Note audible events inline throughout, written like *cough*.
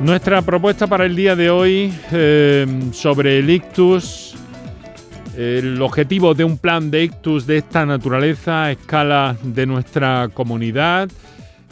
Nuestra propuesta para el día de hoy eh, sobre el ictus, el objetivo de un plan de ictus de esta naturaleza a escala de nuestra comunidad,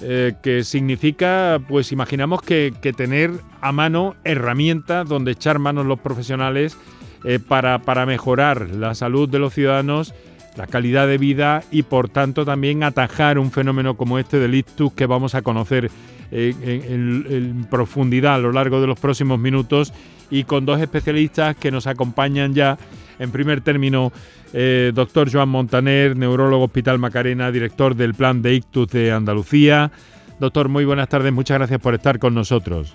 eh, que significa, pues imaginamos que, tener a mano herramientas donde echar manos los profesionales eh, para, para mejorar la salud de los ciudadanos la calidad de vida y por tanto también atajar un fenómeno como este del ictus que vamos a conocer en, profundidad a lo largo de los próximos minutos y con dos especialistas que nos acompañan ya. En primer término, eh, doctor Joan Montaner, neurólogo Hospital Macarena, director del Plan de Ictus de Andalucía. Doctor, muy buenas tardes, muchas gracias por estar con nosotros.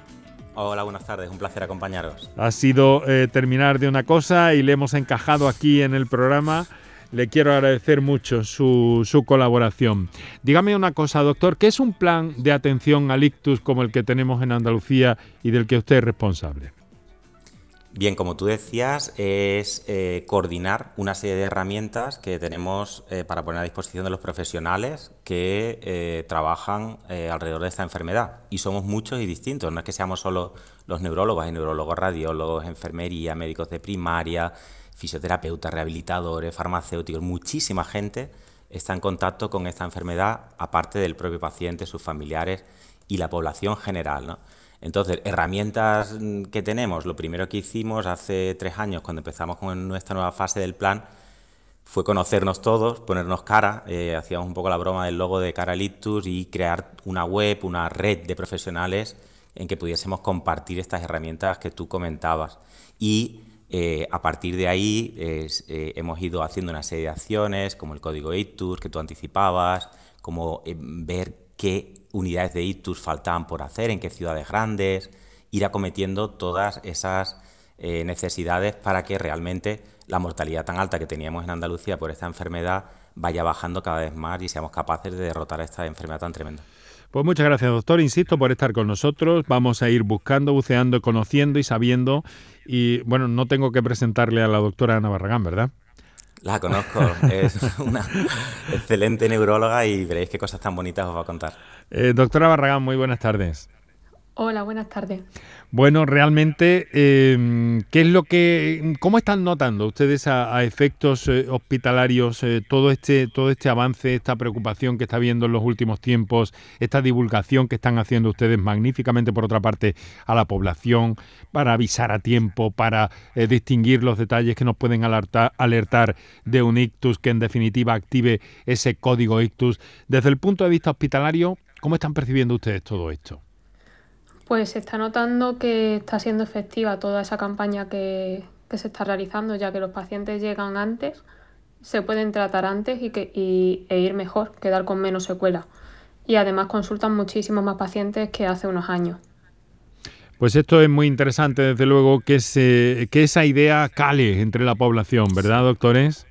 Hola, buenas tardes, un placer acompañaros. Ha sido eh, terminar de una cosa y le hemos encajado aquí en el programa le quiero agradecer mucho su, colaboración. Dígame una cosa, doctor, ¿qué es un plan de atención al ictus como el que tenemos en Andalucía y del que usted es responsable? Bien, como tú decías, es eh, coordinar una serie de herramientas que tenemos eh, para poner a disposición de los profesionales que eh, trabajan alrededor de esta enfermedad. Y somos muchos y distintos, no es que seamos solo los neurólogos, hay neurólogos, radiólogos, enfermería, médicos de primaria, fisioterapeutas, rehabilitadores, farmacéuticos, muchísima gente está en contacto con esta enfermedad, aparte del propio paciente, sus familiares y la población general. Entonces, herramientas mm, que tenemos, lo primero que hicimos hace tres años, cuando empezamos con nuestra nueva fase del plan, fue conocernos todos, ponernos cara, eh, hacíamos un poco la broma del logo de Cara y crear una web, una red de profesionales en que pudiésemos compartir estas herramientas que tú comentabas. Y eh, a partir de ahí eh, hemos ido haciendo una serie de acciones, como el código ITUS que tú anticipabas, como eh, ver qué unidades de ITUS faltaban por hacer, en qué ciudades grandes, ir acometiendo todas esas necesidades para que realmente la mortalidad tan alta que teníamos en Andalucía por esta enfermedad vaya bajando cada vez más y seamos capaces de derrotar esta enfermedad tan tremenda. Pues muchas gracias, doctor. Insisto por estar con nosotros. Vamos a ir buscando, buceando, conociendo y sabiendo. Y bueno, no tengo que presentarle a la doctora Ana Barragán, ¿verdad? La conozco, *laughs* es una excelente neuróloga y veréis qué cosas tan bonitas os va a contar. Eh, doctora Barragán, muy buenas tardes. Hola, buenas tardes. Bueno, realmente, em, ¿qué es lo que, cómo están notando ustedes a, efectos eh, hospitalarios eh, todo este, todo este avance, esta preocupación que está habiendo en los últimos tiempos, esta divulgación que están haciendo ustedes magníficamente por otra parte a la población para avisar a tiempo, para eh, distinguir los detalles que nos pueden alertar, alertar de un ictus que en definitiva active ese código ictus. Desde el punto de vista hospitalario, ¿cómo están percibiendo ustedes todo esto? Pues se está notando que está siendo efectiva toda esa campaña que, se está realizando, ya que los pacientes llegan antes, se pueden tratar antes y, que, e ir mejor, quedar con menos secuelas. Y además consultan muchísimos más pacientes que hace unos años. Pues esto es muy interesante, desde luego, que, se, que esa idea cale entre la población, ¿verdad, doctores?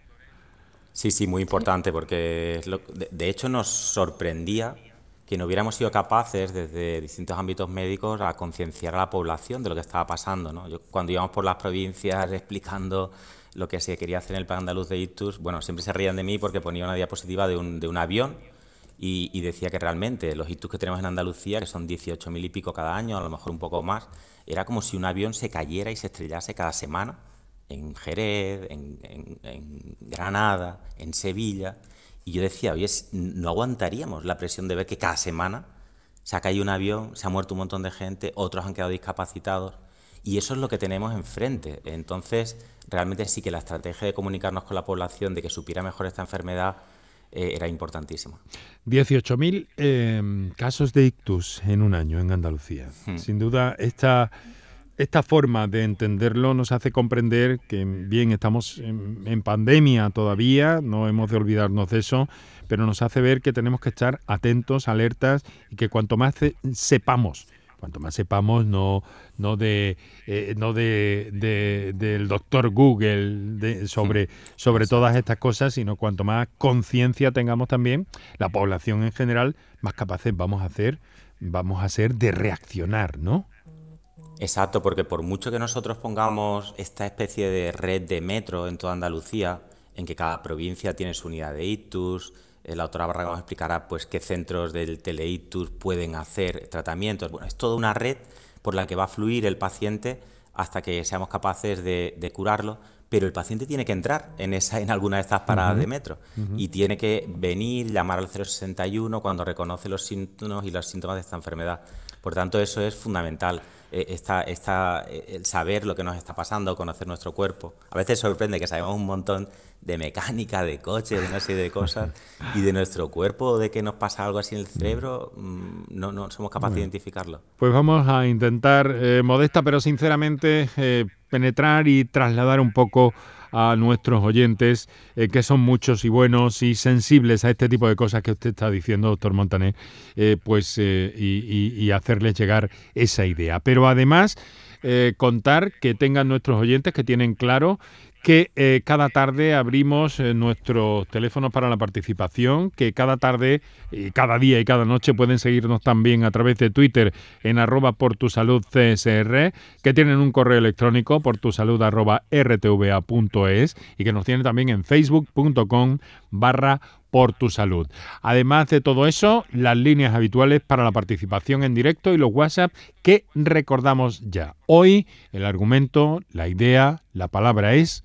Sí, sí, muy importante, porque de hecho nos sorprendía que no hubiéramos sido capaces desde distintos ámbitos médicos a concienciar a la población de lo que estaba pasando. ¿no? Yo, cuando íbamos por las provincias *laughs* explicando lo que se quería hacer en el plan andaluz de ictus, bueno, siempre se reían de mí porque ponía una diapositiva de un, de un avión y, decía que realmente los ictus que tenemos en Andalucía, que son 18.000 y pico cada año, a lo mejor un poco más, era como si un avión se cayera y se estrellase cada semana en Jerez, en, en Granada, en Sevilla. Y yo decía, oye, no aguantaríamos la presión de ver que cada semana se ha caído un avión, se ha muerto un montón de gente, otros han quedado discapacitados. Y eso es lo que tenemos enfrente. Entonces, realmente sí que la estrategia de comunicarnos con la población, de que supiera mejor esta enfermedad, eh, era importantísima. 18.000 eh, casos de ictus en un año en Andalucía. Hmm. Sin duda, esta esta forma de entenderlo nos hace comprender que, bien, estamos en, pandemia todavía, no hemos de olvidarnos de eso, pero nos hace ver que tenemos que estar atentos, alertas y que cuanto más sepamos, cuanto más sepamos, no, no de eh, no de, del doctor Google sobre, sobre todas estas cosas, sino cuanto más conciencia tengamos también, la población en general, más capaces vamos a hacer, vamos a ser de reaccionar, ¿no? Exacto, porque por mucho que nosotros pongamos esta especie de red de metro en toda Andalucía, en que cada provincia tiene su unidad de ITUS, eh, la doctora Barragán nos explicará pues, qué centros del teleitus pueden hacer tratamientos. Bueno, es toda una red, por la que va a fluir el paciente hasta que seamos capaces de, curarlo, pero el paciente tiene que entrar en, esa, en alguna de estas paradas de metro y tiene que venir, llamar al 061 cuando reconoce los síntomas y los síntomas de esta enfermedad. Por tanto, eso es fundamental. Eh, esta, esta, eh, el saber lo que nos está pasando, conocer nuestro cuerpo. A veces sorprende que sabemos un montón de mecánica, de coches, de una serie de cosas, *laughs* y de nuestro cuerpo, de que nos pasa algo así en el cerebro, mm, no, no somos capaces de identificarlo. Pues vamos a intentar, eh, modesta pero sinceramente, penetrar y trasladar un poco a nuestros oyentes, eh, que son muchos y buenos y sensibles a este tipo de cosas que usted está diciendo, doctor Montané, eh, pues eh, y, hacerles llegar esa idea. Pero además, contar que tengan nuestros oyentes que tienen claro que eh, cada tarde abrimos eh, nuestros teléfonos para la participación, que cada tarde, y cada día y cada noche pueden seguirnos también a través de Twitter en arroba por tu salud que tienen un correo electrónico por rtva.es y que nos tienen también en facebook.com barra por tu salud. Además de todo eso, las líneas habituales para la participación en directo y los WhatsApp que recordamos ya. Hoy el argumento, la idea, la palabra es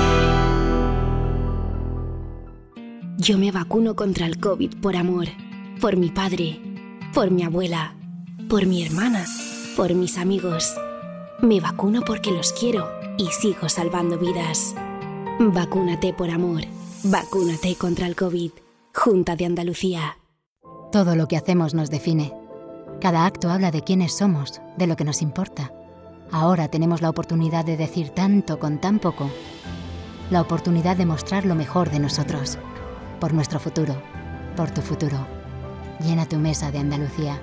Yo me vacuno contra el COVID por amor, por mi padre, por mi abuela, por mi hermana, por mis amigos. Me vacuno porque los quiero y sigo salvando vidas. Vacúnate por amor. Vacúnate contra el COVID. Junta de Andalucía. Todo lo que hacemos nos define. Cada acto habla de quiénes somos, de lo que nos importa. Ahora tenemos la oportunidad de decir tanto con tan poco. La oportunidad de mostrar lo mejor de nosotros por nuestro futuro, por tu futuro. Llena tu mesa de Andalucía.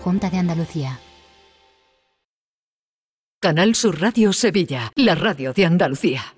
Junta de Andalucía. Canal Sur Radio Sevilla, la radio de Andalucía.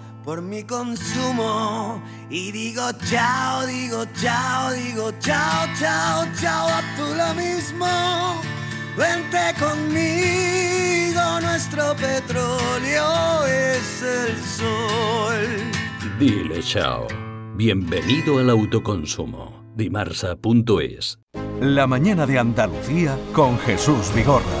por mi consumo y digo chao, digo chao, digo chao, chao, chao, a tú lo mismo. Vente conmigo, nuestro petróleo es el sol. Dile chao. Bienvenido al autoconsumo. Dimarsa.es. La mañana de Andalucía con Jesús Vigorra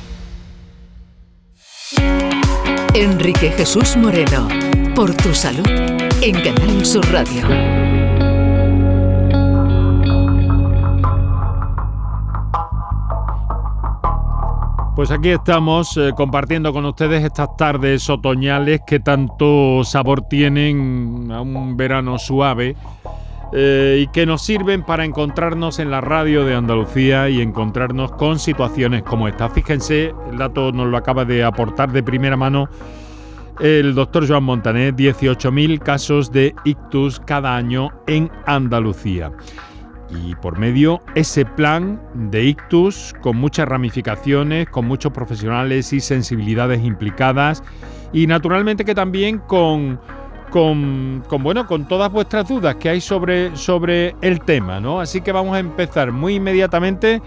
Enrique Jesús Moreno, por tu salud, en Canal Sur Radio. Pues aquí estamos eh, compartiendo con ustedes estas tardes otoñales que tanto sabor tienen a un verano suave eh, y que nos sirven para encontrarnos en la radio de Andalucía y encontrarnos con situaciones como esta. Fíjense, el dato nos lo acaba de aportar de primera mano el doctor Joan Montané, 18.000 casos de ictus cada año en Andalucía. Y por medio ese plan de ictus con muchas ramificaciones, con muchos profesionales y sensibilidades implicadas y naturalmente que también con con, con, bueno, con todas vuestras dudas que hay sobre, el tema, ¿no? Así que vamos a empezar muy inmediatamente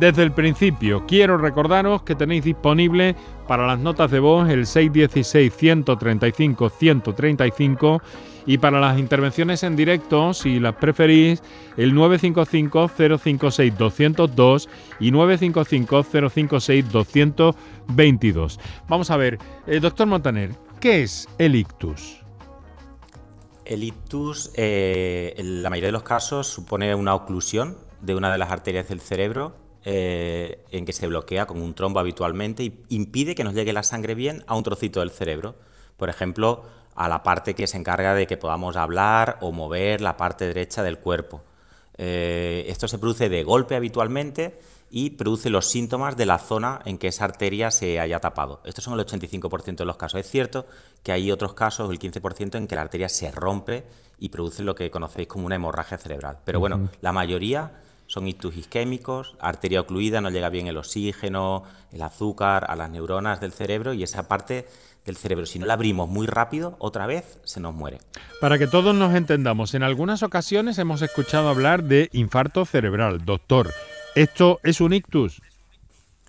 desde el principio. Quiero recordaros que tenéis disponible para las notas de voz el 616 135 135 y para las intervenciones en directo, si las preferís, el 955 056 202 y 955 056 222. Vamos a ver, eh, doctor Montaner, ¿qué es el ictus? El ictus, eh, en la mayoría de los casos, supone una oclusión de una de las arterias del cerebro eh, en que se bloquea con un trombo habitualmente y impide que nos llegue la sangre bien a un trocito del cerebro. Por ejemplo, a la parte que se encarga de que podamos hablar o mover la parte derecha del cuerpo. Eh, esto se produce de golpe habitualmente y produce los síntomas de la zona en que esa arteria se haya tapado. Estos son el 85% de los casos. Es cierto que hay otros casos, el 15%, en que la arteria se rompe y produce lo que conocéis como una hemorragia cerebral. Pero bueno, la mayoría son ictus isquémicos, arteria ocluida, no llega bien el oxígeno, el azúcar a las neuronas del cerebro y esa parte del cerebro, si no la abrimos muy rápido, otra vez se nos muere. Para que todos nos entendamos, en algunas ocasiones hemos escuchado hablar de infarto cerebral. Doctor, ¿esto es un ictus?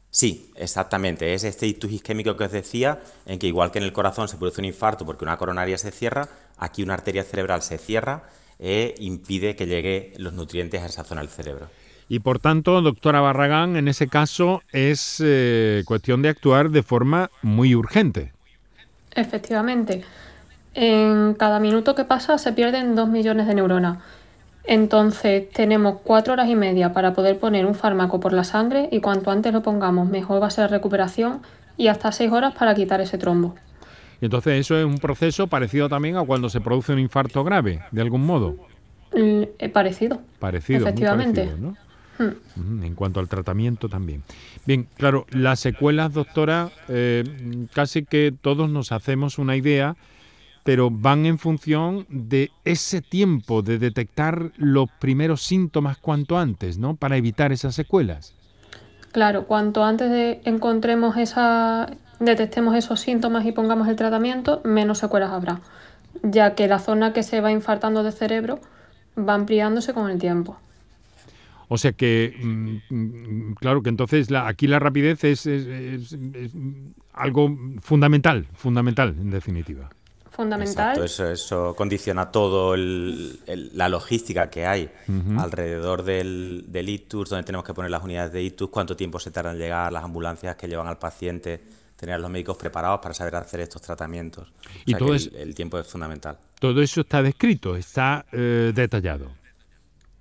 Sí, exactamente. Es este ictus isquémico que os decía, en que igual que en el corazón se produce un infarto porque una coronaria se cierra, aquí una arteria cerebral se cierra e impide que llegue los nutrientes a esa zona del cerebro. Y por tanto, doctora Barragán, en ese caso es eh, cuestión de actuar de forma muy urgente. Efectivamente. En cada minuto que pasa se pierden dos millones de neuronas. Entonces tenemos cuatro horas y media para poder poner un fármaco por la sangre y cuanto antes lo pongamos mejor va a ser la recuperación y hasta seis horas para quitar ese trombo. Y entonces eso es un proceso parecido también a cuando se produce un infarto grave, de algún modo. Eh, parecido. Parecido. Efectivamente. Hmm. En cuanto al tratamiento también. Bien, claro, las secuelas, doctora, eh, casi que todos nos hacemos una idea, pero van en función de ese tiempo de detectar los primeros síntomas cuanto antes, ¿no? Para evitar esas secuelas. Claro, cuanto antes de encontremos esa, detectemos esos síntomas y pongamos el tratamiento, menos secuelas habrá, ya que la zona que se va infartando del cerebro va ampliándose con el tiempo. O sea que, mm, mm, claro que entonces la, aquí la rapidez es, algo fundamental, fundamental en definitiva. Fundamental. eso, condiciona todo la logística que hay alrededor del, del ictus, donde tenemos que poner las unidades de ictus, cuánto tiempo se tardan en llegar, las ambulancias que llevan al paciente, tener a los médicos preparados para saber hacer estos tratamientos. y todo el, tiempo es fundamental. Todo eso está descrito, está eh, detallado.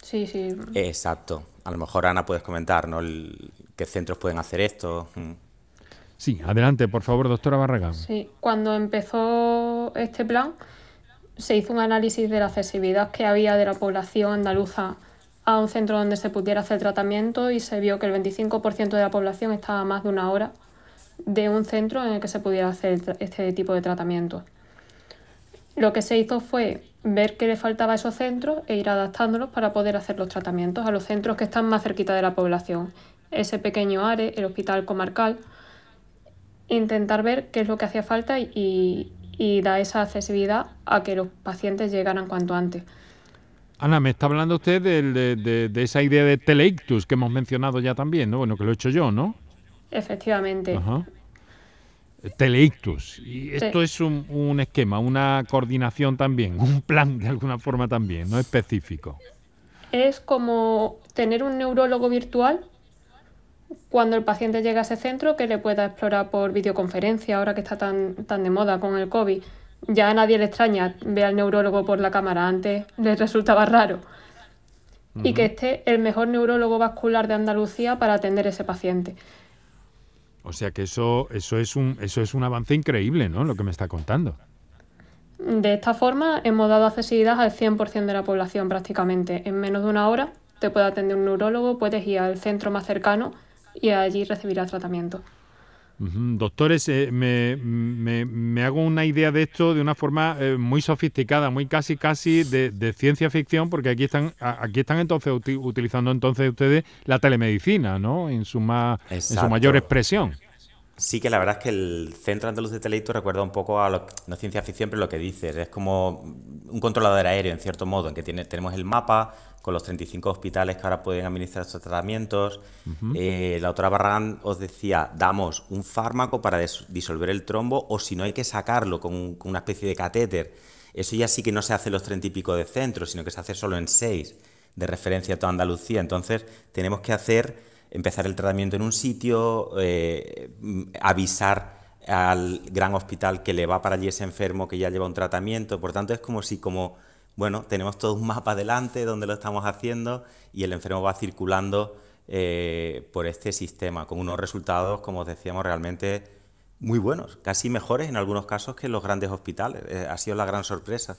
Sí, sí. Exacto. A lo mejor, Ana, puedes comentar, ¿no? ¿Qué centros pueden hacer esto? Mm. Sí, adelante, por favor, doctora Barragán. Sí, cuando empezó este plan, se hizo un análisis de la accesibilidad que había de la población andaluza a un centro donde se pudiera hacer tratamiento y se vio que el 25% de la población estaba a más de una hora de un centro en el que se pudiera hacer este tipo de tratamiento. Lo que se hizo fue ver qué le faltaba a esos centros e ir adaptándolos para poder hacer los tratamientos a los centros que están más cerquita de la población. Ese pequeño ARE, el hospital comarcal, intentar ver qué es lo que hacía falta y, y dar esa accesibilidad a que los pacientes llegaran cuanto antes. Ana, me está hablando usted de, esa idea de teleictus que hemos mencionado ya también, ¿no? Bueno, que lo he hecho yo, ¿no? Efectivamente. Ajá. Teleictus. Y esto es un, esquema, una coordinación también, un plan de alguna forma también, no específico. Es como tener un neurólogo virtual cuando el paciente llega a ese centro que le pueda explorar por videoconferencia, ahora que está tan, tan de moda con el COVID. Ya a nadie le extraña ver al neurólogo por la cámara, antes le resultaba raro. Y que esté el mejor neurólogo vascular de Andalucía para atender ese paciente. O sea que eso, eso, es un, eso es un avance increíble, ¿no? Lo que me está contando. De esta forma hemos dado accesibilidad al 100% de la población prácticamente. En menos de una hora te puede atender un neurólogo, puedes ir al centro más cercano y allí recibirás tratamiento. Doctores, eh, me, hago una idea de esto de una forma eh, muy sofisticada, muy casi casi de, ciencia ficción, porque aquí están aquí están entonces utilizando entonces ustedes la telemedicina, ¿no? En su más en su mayor expresión. Sí que la verdad es que el Centro Andaluz de Teleito recuerda un poco a lo, no ciencia ficción, pero lo que dices, es como un controlador aéreo en cierto modo, en que tiene, tenemos el mapa con los 35 hospitales que ahora pueden administrar estos tratamientos. Eh, la doctora Barragán os decía, damos un fármaco para disolver el trombo o si no hay que sacarlo con, con, una especie de catéter. Eso ya sí que no se hace en los 30 y pico de centros, sino que se hace solo en 6 de referencia a toda Andalucía. Entonces tenemos que hacer empezar el tratamiento en un sitio, eh, avisar al gran hospital que le va para allí ese enfermo que ya lleva un tratamiento. Por tanto, es como si como, bueno, tenemos todo un mapa delante donde lo estamos haciendo y el enfermo va circulando eh, por este sistema con unos resultados, como os decíamos, realmente muy buenos, casi mejores en algunos casos que en los grandes hospitales. Eh, ha sido la gran sorpresa.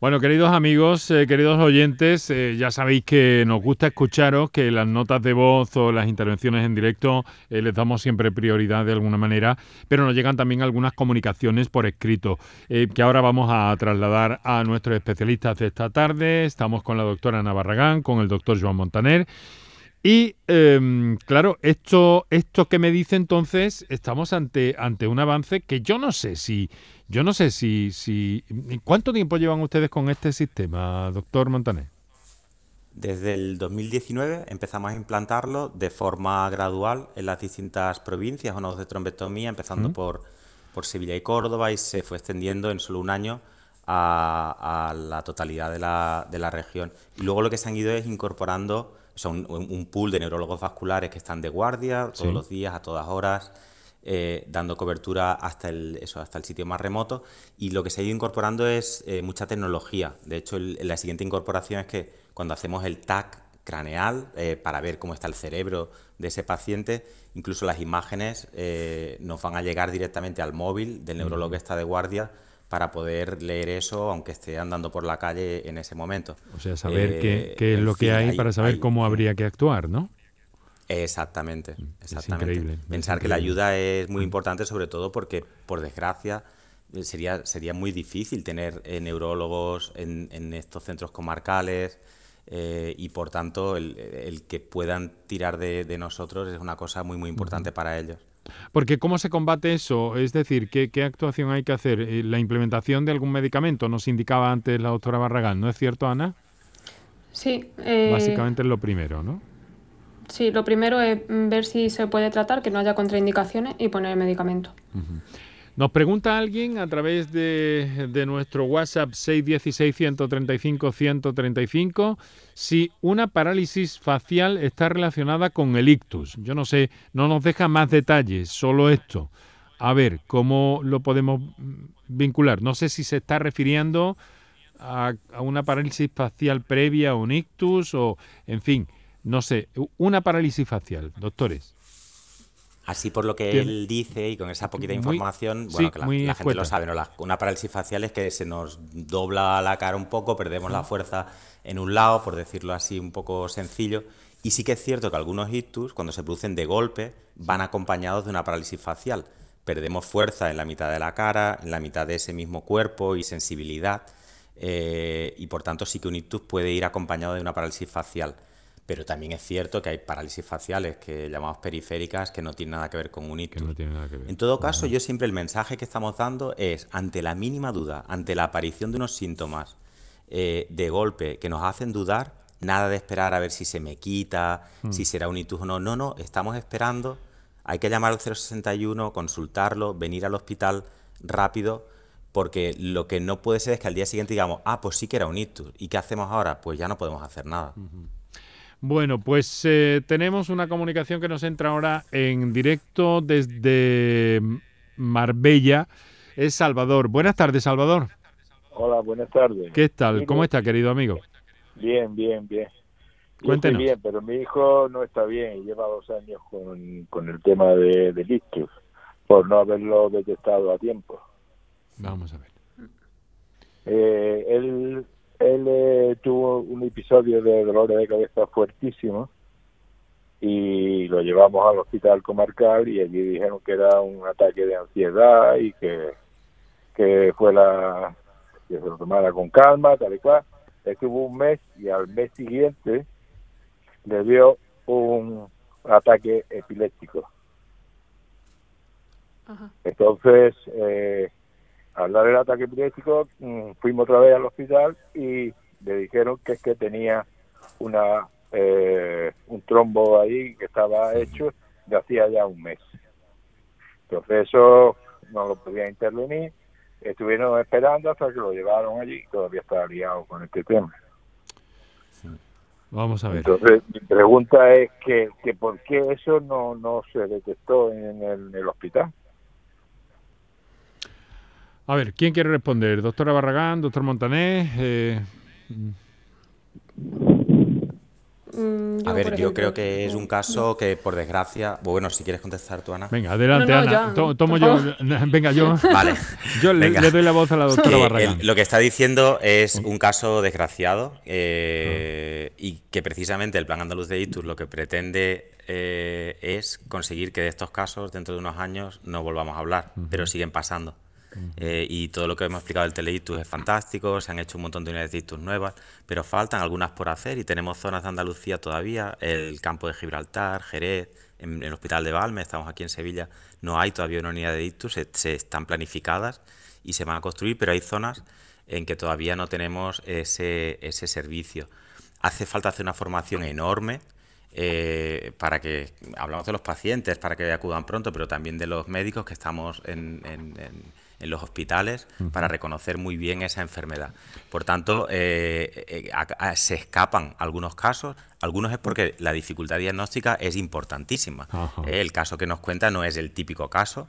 Bueno, queridos amigos, eh, queridos oyentes, eh, ya sabéis que nos gusta escucharos, que las notas de voz o las intervenciones en directo eh, les damos siempre prioridad de alguna manera, pero nos llegan también algunas comunicaciones por escrito, que ahora vamos a trasladar a nuestros especialistas de esta tarde. Estamos con la doctora Navarragán, con el doctor Joan Montaner. Y em, claro, esto, esto que me dice entonces, estamos ante, ante un avance que yo no sé si yo no sé si, si... ¿Cuánto tiempo llevan ustedes con este sistema, doctor Montaner? Desde el 2019 empezamos a implantarlo de forma gradual en las distintas provincias o nodos de trombectomía, empezando por, por Sevilla y Córdoba, y se fue extendiendo en solo un año a, la totalidad de la, de la, región. Y luego lo que se han ido es incorporando son un, pool de neurólogos vasculares que están de guardia todos los días, a todas horas, eh, dando cobertura hasta el, eso, hasta el sitio más remoto. Y lo que se ha ido incorporando es eh, mucha tecnología. De hecho, la siguiente incorporación es que cuando hacemos el TAC craneal eh, para ver cómo está el cerebro de ese paciente, incluso las imágenes nos van a llegar directamente al móvil del neurólogo que está de guardia para poder leer eso aunque esté andando por la calle en ese momento. O sea, saber qué, es lo que hay, para saber cómo habría que actuar, ¿no? Exactamente, mm, exactamente. Pensar que la ayuda es muy mm. importante, sobre todo porque, por desgracia, eh, sería, sería muy difícil tener eh, neurólogos en, estos centros comarcales eh, y, por tanto, el, que puedan tirar de, nosotros es una cosa muy, muy importante para ellos. Porque ¿cómo se combate eso? Es decir, ¿qué, ¿qué, actuación hay que hacer? ¿La implementación de algún medicamento? Nos indicaba antes la doctora Barragán, ¿no es cierto, Ana? Sí. Básicamente es lo primero, ¿no? Sí, lo primero es ver si se puede tratar, que no haya contraindicaciones y poner el medicamento. Nos pregunta alguien a través de, de nuestro WhatsApp 616-135-135 si una parálisis facial está relacionada con el ictus. Yo no sé, no nos deja más detalles, solo esto. A ver, ¿cómo lo podemos vincular? No sé si se está refiriendo a, a una parálisis facial previa a un ictus o, en fin, no sé, una parálisis facial, doctores. Así por lo que él dice y con esa poquita información, bueno, que la, gente lo sabe, ¿no? una parálisis facial es que se nos dobla la cara un poco, perdemos la fuerza en un lado, por decirlo así un poco sencillo. Y sí que es cierto que algunos ictus, cuando se producen de golpe, van acompañados de una parálisis facial. Perdemos fuerza en la mitad de la cara, en la mitad de ese mismo cuerpo y sensibilidad. Eh, y por tanto sí que un ictus puede ir acompañado de una parálisis facial pero también es cierto que hay parálisis faciales que llamamos periféricas que no tienen nada que ver con un ictus. En todo caso, yo siempre el mensaje que estamos dando es, ante la mínima duda, ante la aparición de unos síntomas eh, de golpe que nos hacen dudar, nada de esperar a ver si se me quita, hmm. si será un ictus o no. No, no, estamos esperando. Hay que llamar al 061, consultarlo, venir al hospital rápido, porque lo que no puede ser es que al día siguiente digamos, ah, pues sí que era un ictus. ¿Y qué hacemos ahora? Pues ya no podemos hacer nada. Bueno, pues eh, tenemos una comunicación que nos entra ahora en directo desde Marbella. Es Salvador. Buenas tardes, Salvador. Hola, buenas tardes. ¿Qué tal? ¿Cómo está, querido amigo? Bien, bien, bien. Cuéntenos. bien, pero mi hijo no está bien y lleva dos años con, con el tema de, de por no haberlo detectado a tiempo. Vamos a ver. Eh, él él eh, tuvo un episodio de dolores de cabeza fuertísimo y lo llevamos al hospital comarcal y allí dijeron que era un ataque de ansiedad y que, que fue la que se lo tomara con calma, tal y cual. Estuvo un mes y al mes siguiente le dio un ataque epiléptico. Entonces, eh, al dar el ataque epiléptico, mm, fuimos otra vez al hospital y le dijeron que es que tenía una eh, un trombo ahí que estaba hecho de hacía ya un mes. Entonces eso no lo podía intervenir, estuvieron esperando hasta que lo llevaron allí y todavía está liado con este tema. Vamos a ver. Entonces, mi pregunta es que, que por qué eso no, no se detectó en el, hospital. A ver, ¿quién quiere responder? ¿Doctora Barragán, doctor Montané? Eh... Mm, a ver, yo creo que es un caso que, por desgracia, bueno, si quieres contestar tú, Ana. Venga, adelante, Ana. tomo yo. Venga, yo. *laughs* Vale. *laughs* yo le, doy la voz a la doctora Barragán. lo que está diciendo es un caso desgraciado eh, y que precisamente el Plan Andaluz de ITUS lo que pretende eh, es conseguir que de estos casos, dentro de unos años, no volvamos a hablar, pero siguen pasando. Eh, y todo lo que hemos explicado del teleitus es fantástico, se han hecho un montón de unidades de ictus nuevas, pero faltan algunas por hacer y tenemos zonas de Andalucía todavía, el campo de Gibraltar, Jerez, en, el hospital de Valme, estamos aquí en Sevilla, no hay todavía una unidad de ictus, se, están planificadas y se van a construir, pero hay zonas en que todavía no tenemos ese, ese servicio. Hace falta hacer una formación enorme. Eh, para que, hablamos de los pacientes, para que acudan pronto, pero también de los médicos que estamos en en los hospitales para reconocer muy bien esa enfermedad. Por tanto, eh, eh, se escapan algunos casos, algunos es porque la dificultad diagnóstica es importantísima. Eh, el caso que nos cuenta no es el típico caso.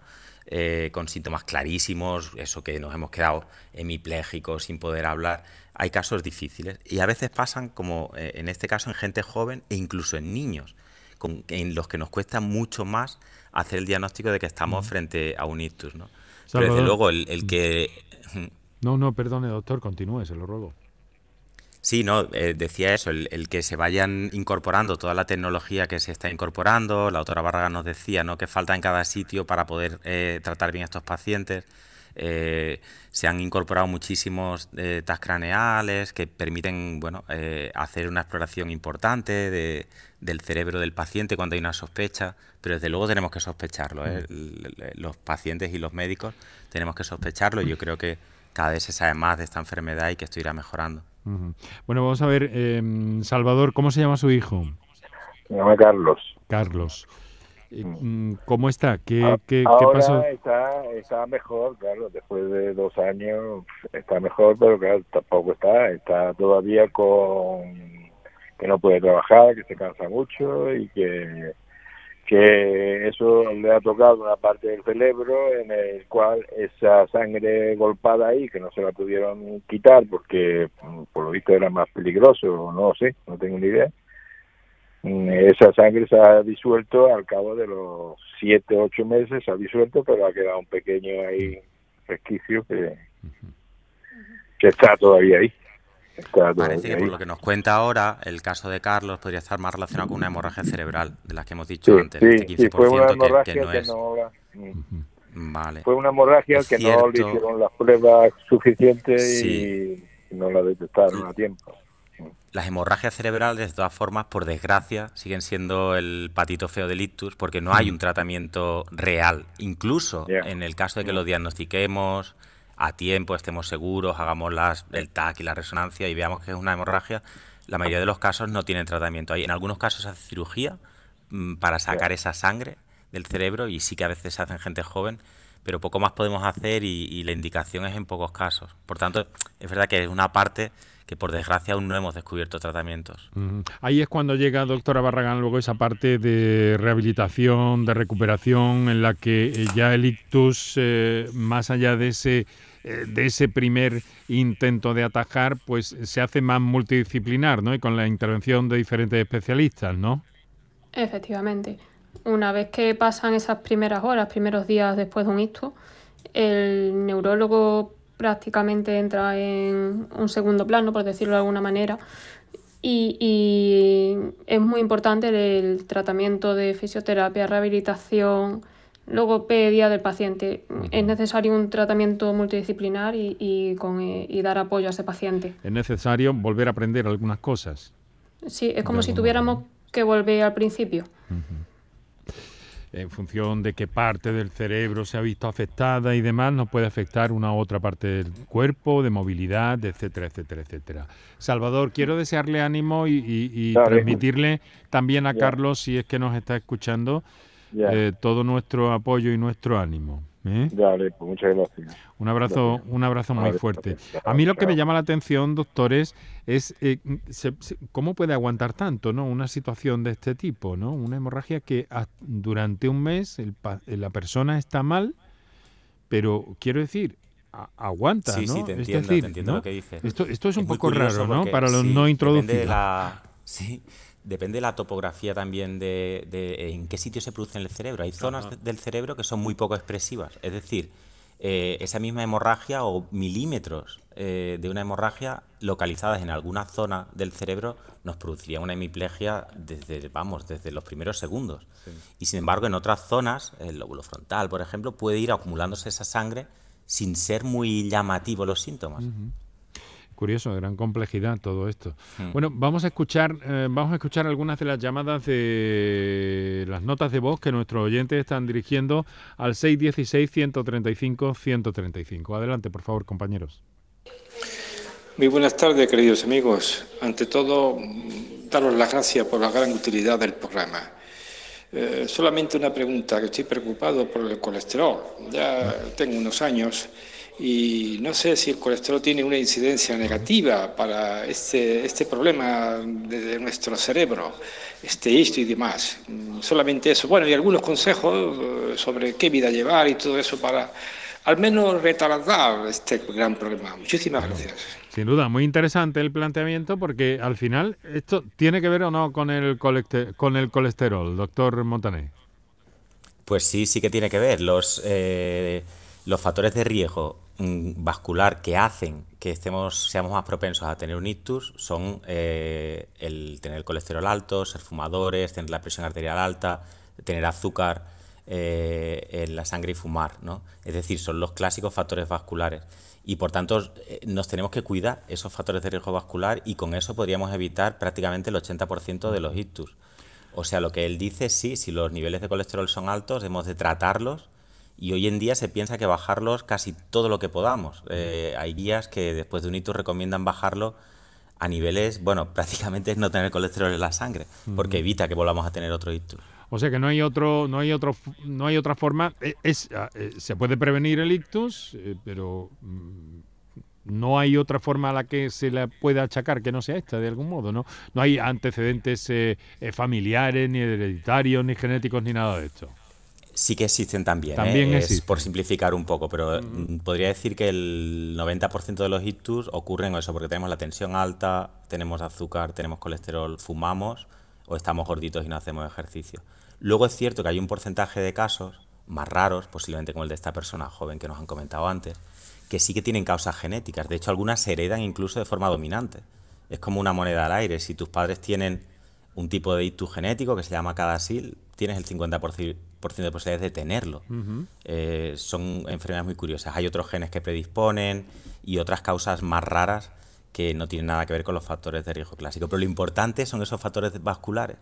con síntomas clarísimos, eso que nos hemos quedado hemipléjicos sin poder hablar. Hay casos difíciles y a veces pasan, como en este caso, en gente joven e incluso en niños, en los que nos cuesta mucho más hacer el diagnóstico de que estamos frente a un ictus. ¿no? Pero desde luego, el, que... No, no, perdone, doctor, continúe, se lo ruego. Sí, no, eh, decía eso, el, que se vayan incorporando toda la tecnología que se está incorporando. La doctora Barraga nos decía ¿no? que falta en cada sitio para poder eh, tratar bien a estos pacientes. Eh, se han incorporado muchísimos eh, TAS craneales que permiten bueno, eh, hacer una exploración importante de, del cerebro del paciente cuando hay una sospecha, pero desde luego tenemos que sospecharlo. ¿eh? Mm. Los pacientes y los médicos tenemos que sospecharlo. Yo creo que cada vez se sabe más de esta enfermedad y que esto irá mejorando. Bueno, vamos a ver, em, Salvador, ¿cómo se llama su hijo? Se llama Carlos. Carlos. Mm, ¿Cómo está? ¿Qué, ah, qué, Ahora pasó? Está, está mejor, claro, después de dos años está mejor, pero claro, tampoco está, está todavía con que no puede trabajar, que se cansa mucho y que, que eso le ha tocado una parte del cerebro en el cual esa sangre golpada ahí, que no se la pudieron quitar porque por lo visto era más peligroso, no sé, no tengo ni idea, Mm, esa sangre se ha disuelto al cabo de los siete, ocho meses, se ha disuelto, pero ha quedado un pequeño ahí resquicio que, que está todavía ahí. Parece que por lo que nos cuenta ahora, el caso de Carlos podría estar más relacionado con una hemorragia cerebral, de las que hemos dicho antes, sí, este fue una hemorragia que, no, Vale. Fue una hemorragia que no le hicieron las pruebas suficientes y no la detectaron a tiempo las hemorragias cerebrales, de todas formas, por desgracia, siguen siendo el patito feo del ictus porque no hay un tratamiento real. Incluso en el caso de que lo diagnostiquemos a tiempo, estemos seguros, hagamos las, el TAC y la resonancia y veamos que es una hemorragia, la mayoría de los casos no tienen tratamiento. Hay, en algunos casos se hace cirugía mm, para sacar esa sangre del cerebro y sí que a veces se hace en gente joven, pero poco más podemos hacer y, y la indicación es en pocos casos. Por tanto, es verdad que es una parte que por desgracia aún no hemos descubierto tratamientos. Ahí es cuando llega, doctora Barragán, luego esa parte de rehabilitación, de recuperación, en la que eh, ya el ictus, eh, más allá de ese, eh, de ese primer intento de atajar, pues se hace más multidisciplinar, ¿no? Y con la intervención de diferentes especialistas, ¿no? Efectivamente. Una vez que pasan esas primeras horas, primeros días después de un ictus, el neurólogo prácticamente entra en un segundo plano, por decirlo de alguna manera. Y, y es muy importante el tratamiento de fisioterapia, rehabilitación, logopedia del paciente. Es necesario un tratamiento multidisciplinar y, y, con, y dar apoyo a ese paciente. Es necesario volver a aprender algunas cosas. Sí, es como si tuviéramos que volver al principio. En función de qué parte del cerebro se ha visto afectada y demás, nos puede afectar una u otra parte del cuerpo, de movilidad, etcétera, etcétera, etcétera. Salvador, quiero desearle ánimo y, y, y transmitirle también a. Carlos, si es que nos está escuchando, eh, todo nuestro apoyo y nuestro ánimo. ¿Eh? Dale, pues muchas gracias. Un abrazo, un abrazo muy fuerte. gracias. A mí lo que me llama la atención, doctores, es eh, se- se- cómo puede aguantar tanto, ¿no? Una situación de este tipo, ¿no? Una hemorragia que a- durante un mes el la persona está mal, pero quiero decir, a- aguanta, Sí, ¿no? sí, te Es decir, te entiendo ¿no? lo que dices. Esto, esto es un poco raro, ¿no? Para los sí, no de introducidos. la- *laughs* sí, depende de la topografía también de, de en qué sitio se produce en el cerebro. Hay zonas Ajá. del cerebro que son muy poco expresivas. Es decir, eh, esa misma hemorragia o milímetros eh, de una hemorragia localizadas en alguna zona del cerebro nos produciría una hemiplegia desde, vamos, desde los primeros segundos. Y sin embargo, en otras zonas, el lóbulo frontal, por ejemplo, puede ir acumulándose esa sangre sin ser muy llamativo los síntomas. Curioso, gran complejidad todo esto. Hmm. Bueno, vamos a escuchar, eh, vamos a escuchar algunas de las llamadas de las notas de voz que nuestros oyentes están dirigiendo al 616-135-135. Adelante, por favor, compañeros. Muy buenas tardes, queridos amigos. Ante todo, daros las gracias por la gran utilidad del programa. Eh, solamente una pregunta, que estoy preocupado por el colesterol. Ya tengo unos años y no sé si el colesterol tiene una incidencia negativa para este, este problema de, de nuestro cerebro, este esto y demás. Solamente eso. Bueno, y algunos consejos eh, sobre qué vida llevar y todo eso para al menos retardar este gran problema. Muchísimas gracias. Sin duda, muy interesante el planteamiento porque al final esto tiene que ver o no con el, con el colesterol, doctor Montané. Pues sí, sí que tiene que ver. Los, eh, los factores de riesgo mm, vascular que hacen que estemos, seamos más propensos a tener un ictus son eh, el tener el colesterol alto, ser fumadores, tener la presión arterial alta, tener azúcar eh, en la sangre y fumar, ¿no? Es decir, son los clásicos factores vasculares. Y por tanto, eh, nos tenemos que cuidar esos factores de riesgo vascular y con eso podríamos evitar prácticamente el 80% de los ictus. O sea, lo que él dice, sí, si los niveles de colesterol son altos, debemos de tratarlos y hoy en día se piensa que bajarlos casi todo lo que podamos. Eh, hay guías que después de un ictus recomiendan bajarlo a niveles, bueno, *laughs* prácticamente es no tener colesterol en la sangre, porque evita que volvamos a tener otro ictus. O sea que no hay otro, no hay otro, no hay otra forma. eh, Es, ah, eh, se puede prevenir el ictus, eh, pero mm, no hay otra forma a la que se le pueda achacar que no sea esta, de algún modo, ¿no? No hay antecedentes eh, familiares, ni hereditarios, ni genéticos, ni nada de esto. Sí que existen también, ¿eh? También es existen. por simplificar un poco, pero mm, podría decir que el 90% de los ictus ocurren eso, porque tenemos la tensión alta, tenemos azúcar, tenemos colesterol, fumamos o estamos gorditos y no hacemos ejercicio. Luego es cierto que hay un porcentaje de casos más raros, posiblemente como el de esta persona joven que nos han comentado antes, que sí que tienen causas genéticas. De hecho, algunas se heredan incluso de forma dominante. Es como una moneda al aire. Si tus padres tienen un tipo de ictus genético que se llama cadasil, tienes el 50% de posibilidades de tenerlo. Eh, son enfermedades muy curiosas. Hay otros genes que predisponen y otras causas más raras que no tienen nada que ver con los factores de riesgo clásico. Pero lo importante son esos factores vasculares.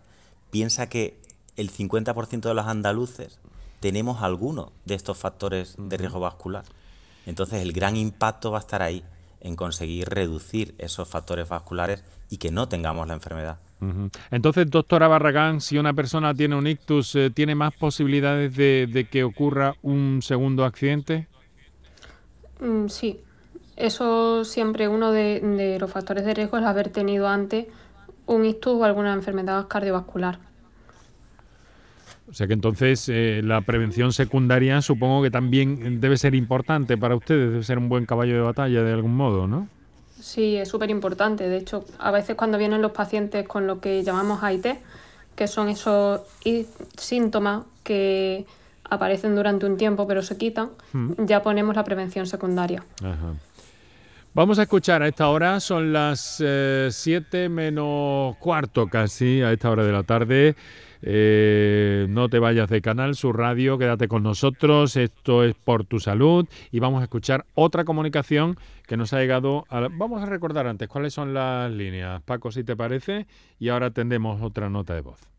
Piensa que el 50% de los andaluces tenemos alguno de estos factores de riesgo vascular. Entonces el gran impacto va a estar ahí, en conseguir reducir esos factores vasculares y que no tengamos la enfermedad. Entonces, doctora Barragán, si una persona tiene un ictus, eh, ¿tiene más posibilidades de, de que ocurra un segundo accidente? Mm, sí, eso siempre uno de, de los factores de riesgo es haber tenido antes un ictus o alguna enfermedad cardiovascular. O sea que entonces eh, la prevención secundaria supongo que también debe ser importante para ustedes, debe ser un buen caballo de batalla de algún modo, ¿no? Sí, es súper importante. De hecho, a veces cuando vienen los pacientes con lo que llamamos AIT, que son esos síntomas que aparecen durante un tiempo pero se quitan, Mm. ya ponemos la prevención secundaria. Ajá. Vamos a escuchar a esta hora, son las 7 menos cuarto casi, a esta hora de la tarde. Eh, no te vayas de canal, su radio, quédate con nosotros, esto es por tu salud y vamos a escuchar otra comunicación que nos ha llegado. A Vamos a recordar antes cuáles son las líneas, Paco, si te parece, y ahora tendremos otra nota de voz.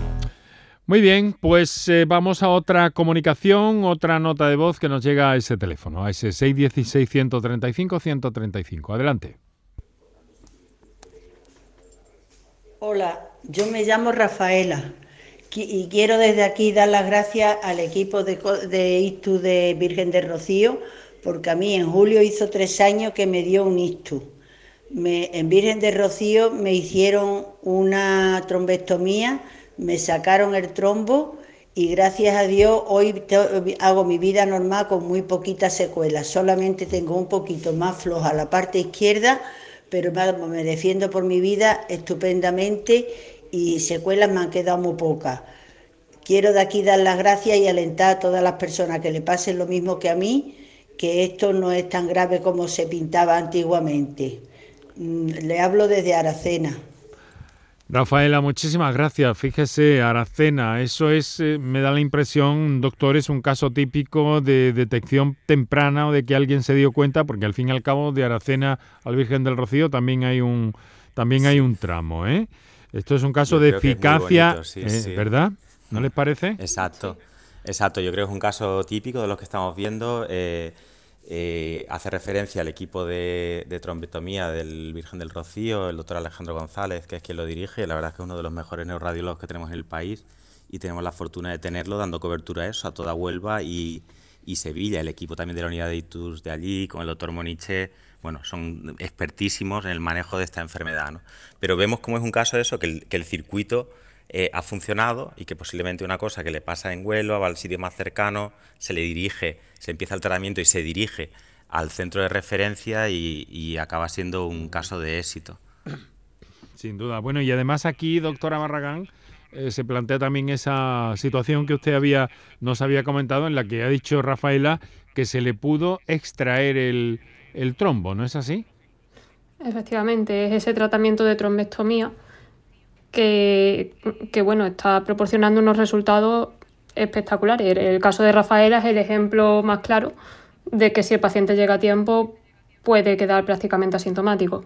Muy bien, pues eh, vamos a otra comunicación, otra nota de voz que nos llega a ese teléfono, a ese 616-135-135. Adelante. Hola, yo me llamo Rafaela y quiero desde aquí dar las gracias al equipo de, de ISTU de Virgen de Rocío, porque a mí en julio hizo tres años que me dio un ISTU. en Virgen de Rocío me hicieron una trombectomía me sacaron el trombo y gracias a Dios hoy hago mi vida normal con muy poquitas secuelas. Solamente tengo un poquito más floja la parte izquierda, pero me defiendo por mi vida estupendamente y secuelas me han quedado muy pocas. Quiero de aquí dar las gracias y alentar a todas las personas que le pasen lo mismo que a mí, que esto no es tan grave como se pintaba antiguamente. Mm, le hablo desde Aracena. Rafaela, muchísimas gracias. Fíjese, Aracena, eso es, eh, me da la impresión, doctor, es un caso típico de detección temprana o de que alguien se dio cuenta, porque al fin y al cabo de Aracena al Virgen del Rocío también hay un, también hay un tramo, ¿eh? Esto es un caso de eficacia, eh, ¿verdad? ¿No les parece? Exacto, exacto. Yo creo que es un caso típico de los que estamos viendo. Eh, eh, hace referencia al equipo de, trombetomía del Virgen del Rocío, el doctor Alejandro González, que es quien lo dirige. La verdad es que es uno de los mejores neuroradiólogos que tenemos en el país y tenemos la fortuna de tenerlo dando cobertura a eso, a toda Huelva y, Sevilla. El equipo también de la unidad de ITUS de allí, con el doctor Moniche, bueno, son expertísimos en el manejo de esta enfermedad. ¿no? Pero vemos cómo es un caso de eso, que el, circuito eh, ha funcionado y que posiblemente una cosa que le pasa en Huelva va al sitio más cercano, se le dirige se empieza el tratamiento y se dirige al centro de referencia y, acaba siendo un caso de éxito. Sin duda. Bueno, y además aquí, doctora Barragán, eh, se plantea también esa situación que usted había nos había comentado, en la que ha dicho Rafaela que se le pudo extraer el, el trombo, ¿no es así? Efectivamente, es ese tratamiento de trombectomía que, que bueno, está proporcionando unos resultados espectacular. El caso de Rafaela es el ejemplo más claro de que si el paciente llega a tiempo puede quedar prácticamente asintomático.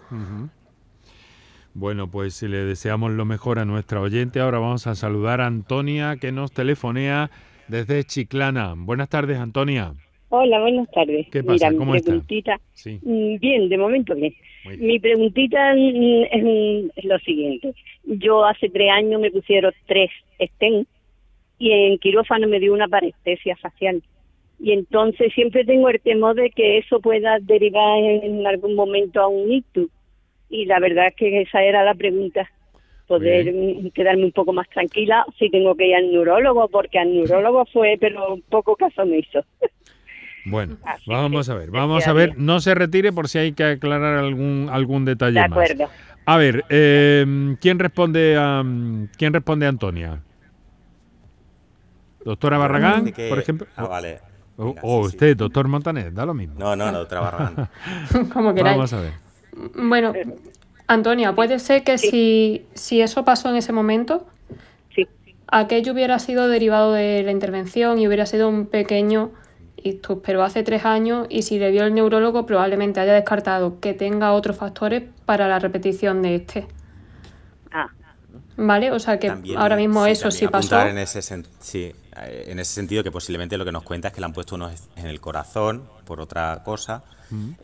Bueno, pues si le deseamos lo mejor a nuestra oyente, ahora vamos a saludar a Antonia que nos telefonea desde Chiclana. Buenas tardes, Antonia. Hola, buenas tardes. ¿Qué pasa? Mira, ¿Cómo preguntita, mm, Bien, de momento bien. Mi preguntita es, lo siguiente. Yo hace tres años me pusieron tres estén y en quirófano me dio una parestesia facial. Y entonces siempre tengo el temor de que eso pueda derivar en algún momento a un ictus. Y la verdad es que esa era la pregunta, poder quedarme un poco más tranquila si tengo que ir al neurólogo, porque al neurólogo fue, pero poco caso me hizo. *laughs* Bueno, vamos a ver, vamos a ver, no se retire por si hay que aclarar algún algún detalle de acuerdo. A ver, eh, ¿quién responde a quién responde a Antonia? Doctora Barragán, por ejemplo. Ah, vale. o usted, doctor Montaner, da lo mismo. No, no, doctora Barragán. *laughs* Como queráis. Vamos a ver. Bueno, Antonia, puede ser que si, si eso pasó en ese momento, aquello hubiera sido derivado de la intervención y hubiera sido un pequeño ictus, pero hace tres años y si le vio el neurólogo probablemente haya descartado que tenga otros factores para la repetición de este. Ah. ¿Vale? O sea que ahora mismo eso sí pasó. En ese, sí, eh, en ese sentido que posiblemente lo que nos cuenta es que le han puesto unos en el corazón por otra cosa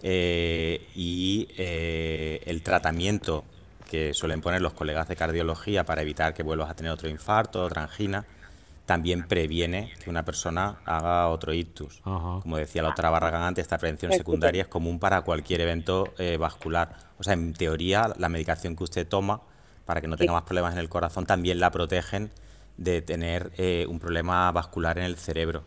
eh, y eh, el tratamiento que suelen poner los colegas de cardiología para evitar que vuelvas a tener otro infarto, otra angina, también previene que una persona haga otro ictus. Como decía la otra Barragán antes, esta prevención secundaria es común para cualquier evento vascular. O sea, en teoría, la medicación que usted toma para que no tenga más problemas en el corazón también la protegen de tener eh, un problema vascular en el cerebro.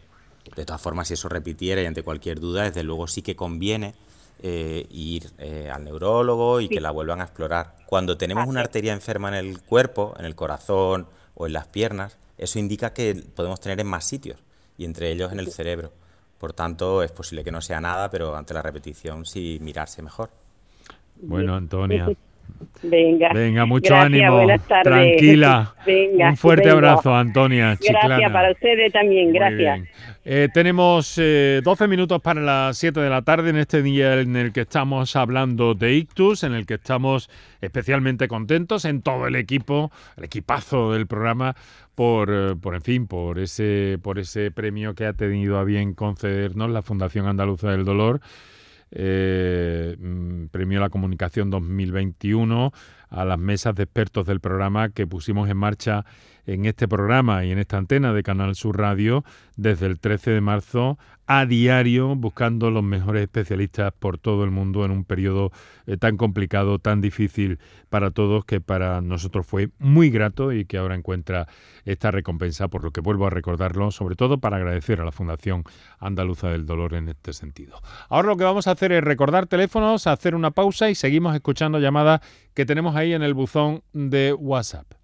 De todas formas, si eso repitiera y ante cualquier duda, desde luego sí que conviene eh, ir eh, al neurólogo y que la vuelvan a explorar. Cuando tenemos una arteria enferma en el cuerpo, en el corazón o en las piernas, eso indica que podemos tener en más sitios y entre ellos en el cerebro. Por tanto, es posible que no sea nada, pero ante la repetición sí mirarse mejor. Bueno, Antonia. Venga. Venga, mucho ánimo. Tranquila. *laughs* Un fuerte abrazo, Antonia. Gracias para ustedes también. Gracias. Eh, tenemos 12 eh, minutos para las 7 de la tarde en este día en el que estamos hablando de Ictus, en el que estamos especialmente contentos en todo el equipo, el equipazo del programa, por, eh, por en fin, por ese, por ese premio que ha tenido a bien concedernos la Fundación Andaluza del Dolor eh, mm, Premio la Comunicación 2021 a las mesas de expertos del programa que pusimos en marcha en este programa y en esta antena de Canal Sur Radio desde el 13 de marzo a diario buscando los mejores especialistas por todo el mundo en un periodo eh, tan complicado, tan difícil para todos que para nosotros fue muy grato y que ahora encuentra esta recompensa por lo que vuelvo a recordarlo, sobre todo para agradecer a la Fundación Andaluza del Dolor en este sentido. Ahora lo que vamos a hacer es recordar teléfonos, hacer una pausa y seguimos escuchando llamadas que tenemos ahí en el buzón de WhatsApp.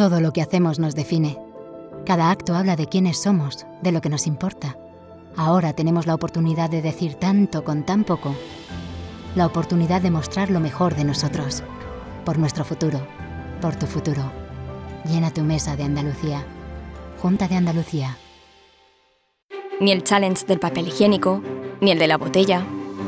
Todo lo que hacemos nos define. Cada acto habla de quiénes somos, de lo que nos importa. Ahora tenemos la oportunidad de decir tanto con tan poco. La oportunidad de mostrar lo mejor de nosotros. Por nuestro futuro. Por tu futuro. Llena tu mesa de Andalucía. Junta de Andalucía. Ni el challenge del papel higiénico, ni el de la botella.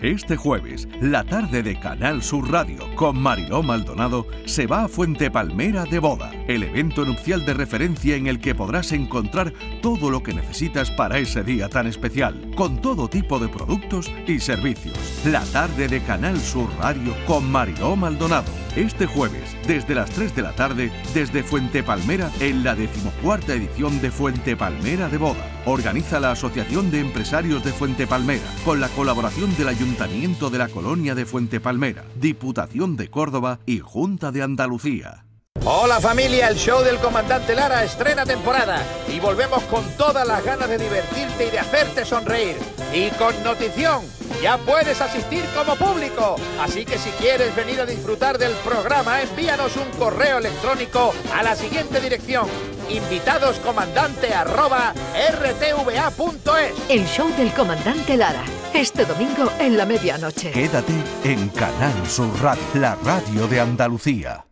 Este jueves, la tarde de Canal Sur Radio con Mariló Maldonado se va a Fuente Palmera de Boda, el evento nupcial de referencia en el que podrás encontrar todo lo que necesitas para ese día tan especial, con todo tipo de productos y servicios. La tarde de Canal Sur Radio con Mariló Maldonado, este jueves, desde las 3 de la tarde, desde Fuente Palmera, en la decimocuarta edición de Fuente Palmera de Boda. Organiza la Asociación de Empresarios de Fuente Palmera, con la colaboración del Ayuntamiento de la Colonia de Fuente Palmera, Diputación de Córdoba y Junta de Andalucía. Hola familia, el show del comandante Lara estrena temporada y volvemos con todas las ganas de divertirte y de hacerte sonreír. Y con notición, ya puedes asistir como público. Así que si quieres venir a disfrutar del programa, envíanos un correo electrónico a la siguiente dirección. invitadoscomandante@rtva.es. El show del comandante Lara. Este domingo en la medianoche. Quédate en Canal Sur Radio, la radio de Andalucía.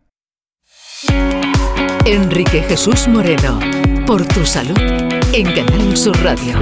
Enrique Jesús Moreno, por tu salud, en Canal Sur Radio.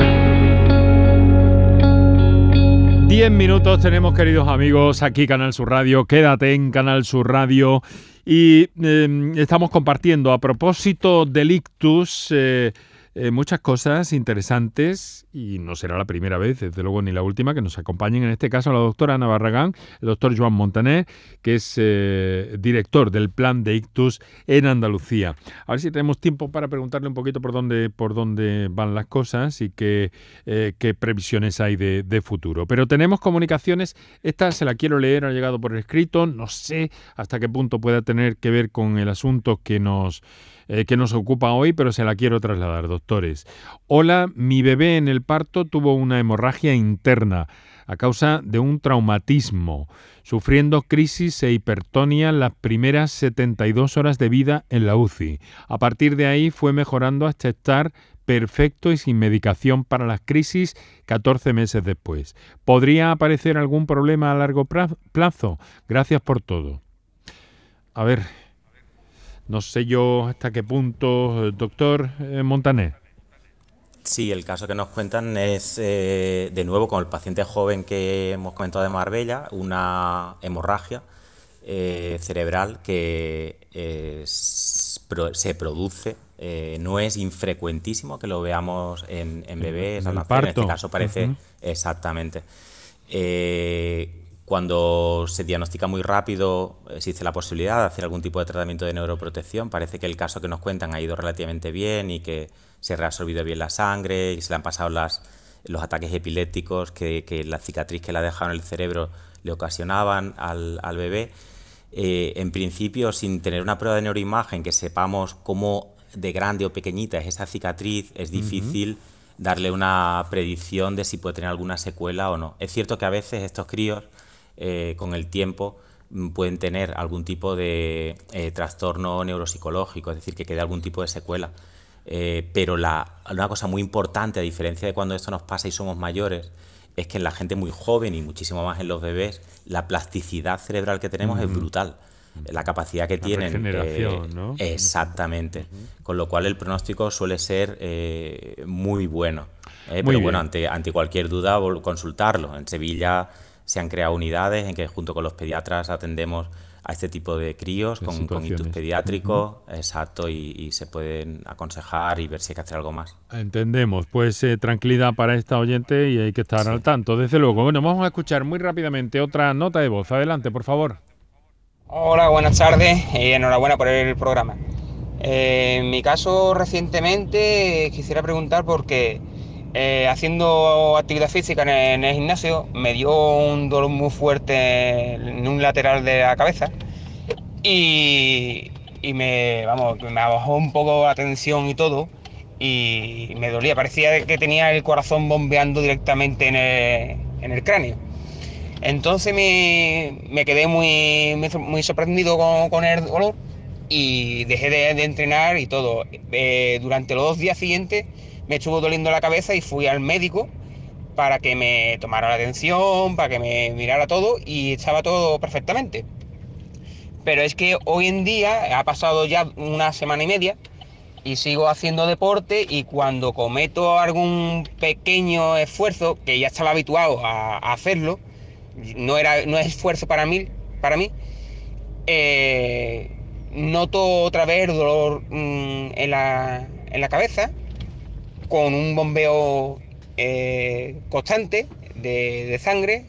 Diez minutos tenemos, queridos amigos, aquí Canal Sur Radio. Quédate en Canal Sur Radio. Y em, estamos compartiendo a propósito del ictus. Eh, eh, muchas cosas interesantes y no será la primera vez, desde luego ni la última, que nos acompañen en este caso la doctora Ana Barragán, el doctor Joan Montaner, que es eh, director del plan de Ictus en Andalucía. A ver si tenemos tiempo para preguntarle un poquito por dónde, por dónde van las cosas y qué, eh, qué previsiones hay de, de, futuro. Pero tenemos comunicaciones, esta se la quiero leer, ha llegado por escrito, no sé hasta qué punto pueda tener que ver con el asunto que nos eh, que nos ocupa hoy, pero se la quiero trasladar, doctores. Hola, mi bebé en el parto tuvo una hemorragia interna a causa de un traumatismo, sufriendo crisis e hipertonia las primeras 72 horas de vida en la UCI. A partir de ahí fue mejorando hasta estar perfecto y sin medicación para las crisis 14 meses después. ¿Podría aparecer algún problema a largo plazo? Gracias por todo. A ver, No sé yo hasta qué punto, doctor eh, Montaner. Sí, el caso que nos cuentan es, eh, de nuevo, con el paciente joven que hemos comentado de Marbella, una hemorragia eh, cerebral que se produce, no es infrecuentísimo que lo veamos en, bebés, en, en este caso parece exactamente. Cuando se diagnostica muy rápido, existe la posibilidad de hacer algún tipo de tratamiento de neuroprotección. Parece que el caso que nos cuentan ha ido relativamente bien y que se ha reabsorbido bien la sangre y se le han pasado las, los ataques epilépticos que, la cicatriz que le ha dejado en el cerebro le ocasionaban al, bebé. Eh, en principio, sin tener una prueba de neuroimagen que sepamos cómo de grande o pequeñita es esa cicatriz, es difícil darle una predicción de si puede tener alguna secuela o no. Es cierto que a veces estos críos eh, con el tiempo mm, pueden tener algún tipo de eh, trastorno neuropsicológico, es decir, que quede algún tipo de secuela. Eh, pero la, una cosa muy importante, a diferencia de cuando esto nos pasa y somos mayores, es que en la gente muy joven y muchísimo más en los bebés, la plasticidad cerebral que tenemos es brutal. La capacidad que tienen. ¿no? Exactamente. Con lo cual el pronóstico suele ser muy bueno. pero bueno, ante, ante cualquier duda, consultarlo. En Sevilla se han creado unidades en que junto con los pediatras atendemos a este tipo de críos con, con pediátricos, exacto, y, se pueden aconsejar y ver si hay que hacer algo más. Entendemos, pues eh, tranquilidad para esta oyente y hay que estar al tanto, desde luego. Bueno, vamos a escuchar muy rápidamente otra nota de voz. Adelante, por favor. Hola, buenas tardes y enhorabuena por el programa. Eh, en mi caso, recientemente quisiera preguntar por qué eh, haciendo actividad física en el, gimnasio, me dio un dolor muy fuerte en un lateral de la cabeza y, me, vamos, me bajó un poco la tensión y todo y me dolía, parecía que tenía el corazón bombeando directamente en el, cráneo. Entonces me, quedé muy, muy sorprendido con, el dolor y dejé de, entrenar y todo. Eh, durante los dos días siguientes me estuvo doliendo la cabeza y fui al médico para que me tomara la atención, para que me mirara todo y estaba todo perfectamente. Pero es que hoy en día ha pasado ya una semana y media y sigo haciendo deporte y cuando cometo algún pequeño esfuerzo, que ya estaba habituado a, hacerlo, no, era, no es esfuerzo para mí, para mí eh, noto otra vez dolor mm, en, la, en la cabeza con un bombeo eh, constante de, sangre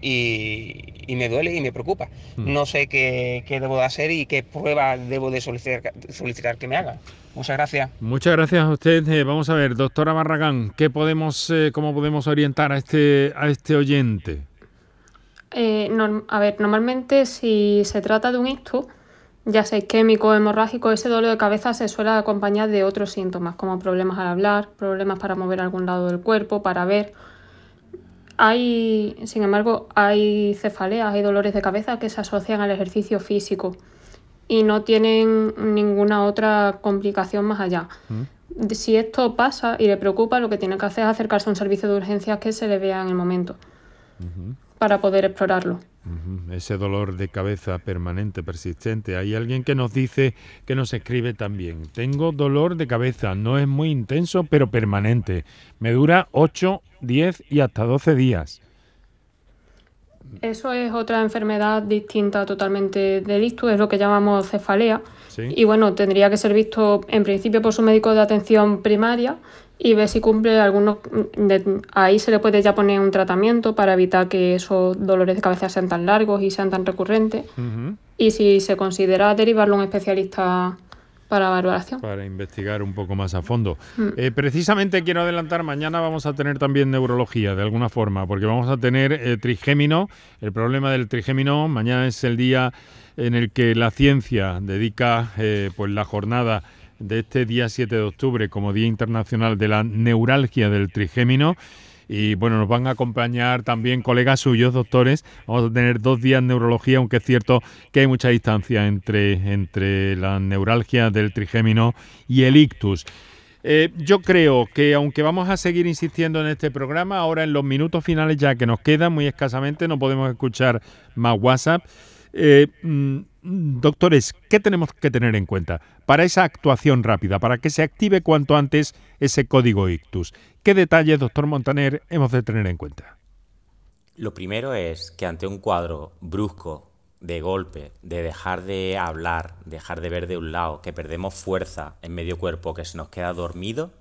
y, me duele y me preocupa. Hmm. No sé qué, debo de hacer y qué prueba debo de solicitar, solicitar que me haga. Muchas gracias. Muchas gracias a usted. Eh, vamos a ver, doctora Barragán, ¿qué podemos, eh, ¿cómo podemos orientar a este, a este oyente? a ver, normalmente si se trata de un ictus, ya sea isquémico, hemorrágico, ese dolor de cabeza se suele acompañar de otros síntomas, como problemas al hablar, problemas para mover algún lado del cuerpo, para ver. Hay, sin embargo, hay cefaleas, hay dolores de cabeza que se asocian al ejercicio físico y no tienen ninguna otra complicación más allá. Mm. Si esto pasa y le preocupa, lo que tiene que hacer es acercarse a un servicio de urgencias que se le vea en el momento para poder explorarlo. Ese dolor de cabeza permanente, persistente. Hay alguien que nos dice, que nos escribe también. Tengo dolor de cabeza, no es muy intenso, pero permanente. Me dura 8, 10 y hasta 12 días. Eso es otra enfermedad distinta totalmente ictus, es lo que llamamos cefalea. Y bueno, tendría que ser visto en principio por su médico de atención primaria y ver si cumple algunos... ahí se le puede ya poner un tratamiento para evitar que esos dolores de cabeza sean tan largos y sean tan recurrentes. Y si se considera derivarlo a un especialista para valoración. Para investigar un poco más a fondo. Mm. Eh, precisamente quiero adelantar, mañana vamos a tener también neurología de alguna forma, porque vamos a tener eh, trigémino, el problema del trigémino, mañana es el día en el que la ciencia dedica eh, pues la jornada de este día 7 de octubre como Día Internacional de la Neuralgia del Trigémino. Y bueno, nos van a acompañar también colegas suyos, doctores. Vamos a tener dos días de neurología, aunque es cierto que hay mucha distancia entre, entre la neuralgia del trigémino y el ictus. Eh, yo creo que aunque vamos a seguir insistiendo en este programa, ahora en los minutos finales ya que nos quedan muy escasamente, no podemos escuchar más WhatsApp. Eh, mm, doctores, ¿qué tenemos que tener en cuenta para esa actuación rápida, para que se active cuanto antes ese código ictus? ¿Qué detalles, doctor Montaner, hemos de tener en cuenta? Lo primero es que ante un cuadro brusco, de golpe, de dejar de hablar, dejar de ver de un lado, que perdemos fuerza en medio cuerpo, que se nos queda dormido,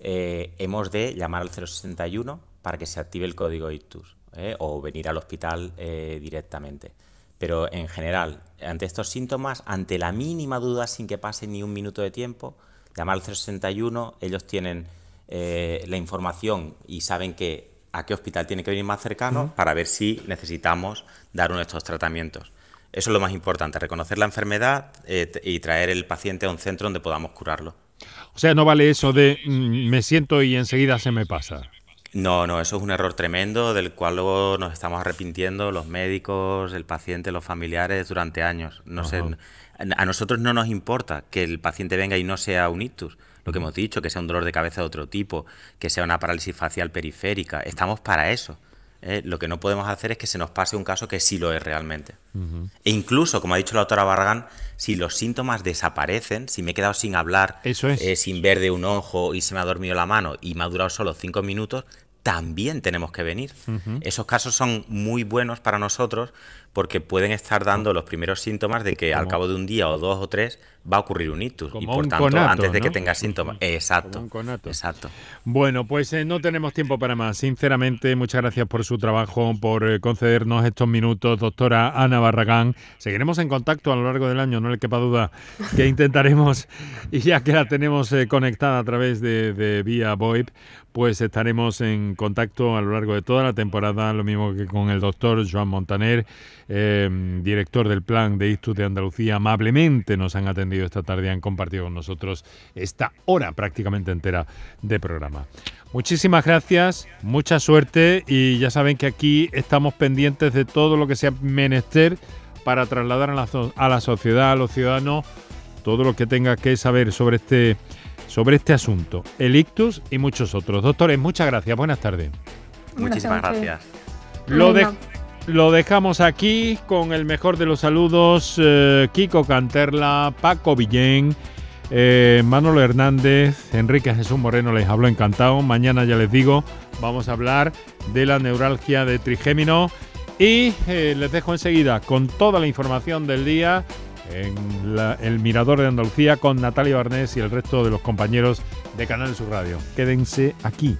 eh, hemos de llamar al 061 para que se active el código ictus eh, o venir al hospital eh, directamente. Pero en general, ante estos síntomas, ante la mínima duda, sin que pase ni un minuto de tiempo, llamar al 061, ellos tienen la información y saben que a qué hospital tiene que venir más cercano para ver si necesitamos dar uno de estos tratamientos. Eso es lo más importante, reconocer la enfermedad y traer el paciente a un centro donde podamos curarlo. O sea, no vale eso de mm, me siento y enseguida se me pasa. No, no, eso es un error tremendo del cual luego nos estamos arrepintiendo los médicos, el paciente, los familiares durante años. No sé, a nosotros no nos importa que el paciente venga y no sea un ictus, lo que hemos dicho, que sea un dolor de cabeza de otro tipo, que sea una parálisis facial periférica. Estamos para eso. ¿eh? Lo que no podemos hacer es que se nos pase un caso que sí lo es realmente. E incluso, como ha dicho la doctora Barragán, si los síntomas desaparecen, si me he quedado sin hablar, eh, sin ver de un ojo y se me ha dormido la mano y me ha durado solo cinco minutos, también tenemos que venir. Esos casos son muy buenos para nosotros porque pueden estar dando los primeros síntomas de que al cabo de un día o dos o tres va a ocurrir un ictus y por tanto antes de que tenga síntomas. Exacto. Exacto. Bueno, pues eh, no tenemos tiempo para más. Sinceramente, muchas gracias por su trabajo, por eh, concedernos estos minutos, doctora Ana Barragán. Seguiremos en contacto a lo largo del año, no le quepa duda que intentaremos, *laughs* y ya que la tenemos eh, conectada a través de, de vía VoIP, pues estaremos en contacto a lo largo de toda la temporada, lo mismo que con el doctor Joan Montaner, Em, director del Plan de Ictus de Andalucía, amablemente nos han atendido esta tarde y han compartido con nosotros esta hora prácticamente entera de programa. Muchísimas gracias, mucha suerte y ya saben que aquí estamos pendientes de todo lo que sea menester para trasladar a la, a la sociedad, a los ciudadanos, todo lo que tenga que saber sobre este, sobre este asunto, el ictus y muchos otros. Doctores, muchas gracias, buenas tardes. Muchísimas gracias. Lo de, lo dejamos aquí con el mejor de los saludos, eh, Kiko Canterla, Paco Villén, eh, Manolo Hernández, Enrique Jesús Moreno les habló encantado. Mañana ya les digo, vamos a hablar de la neuralgia de trigémino y eh, les dejo enseguida con toda la información del día en el Mirador de Andalucía con Natalia Barnés y el resto de los compañeros de Canal Sur Radio. Quédense aquí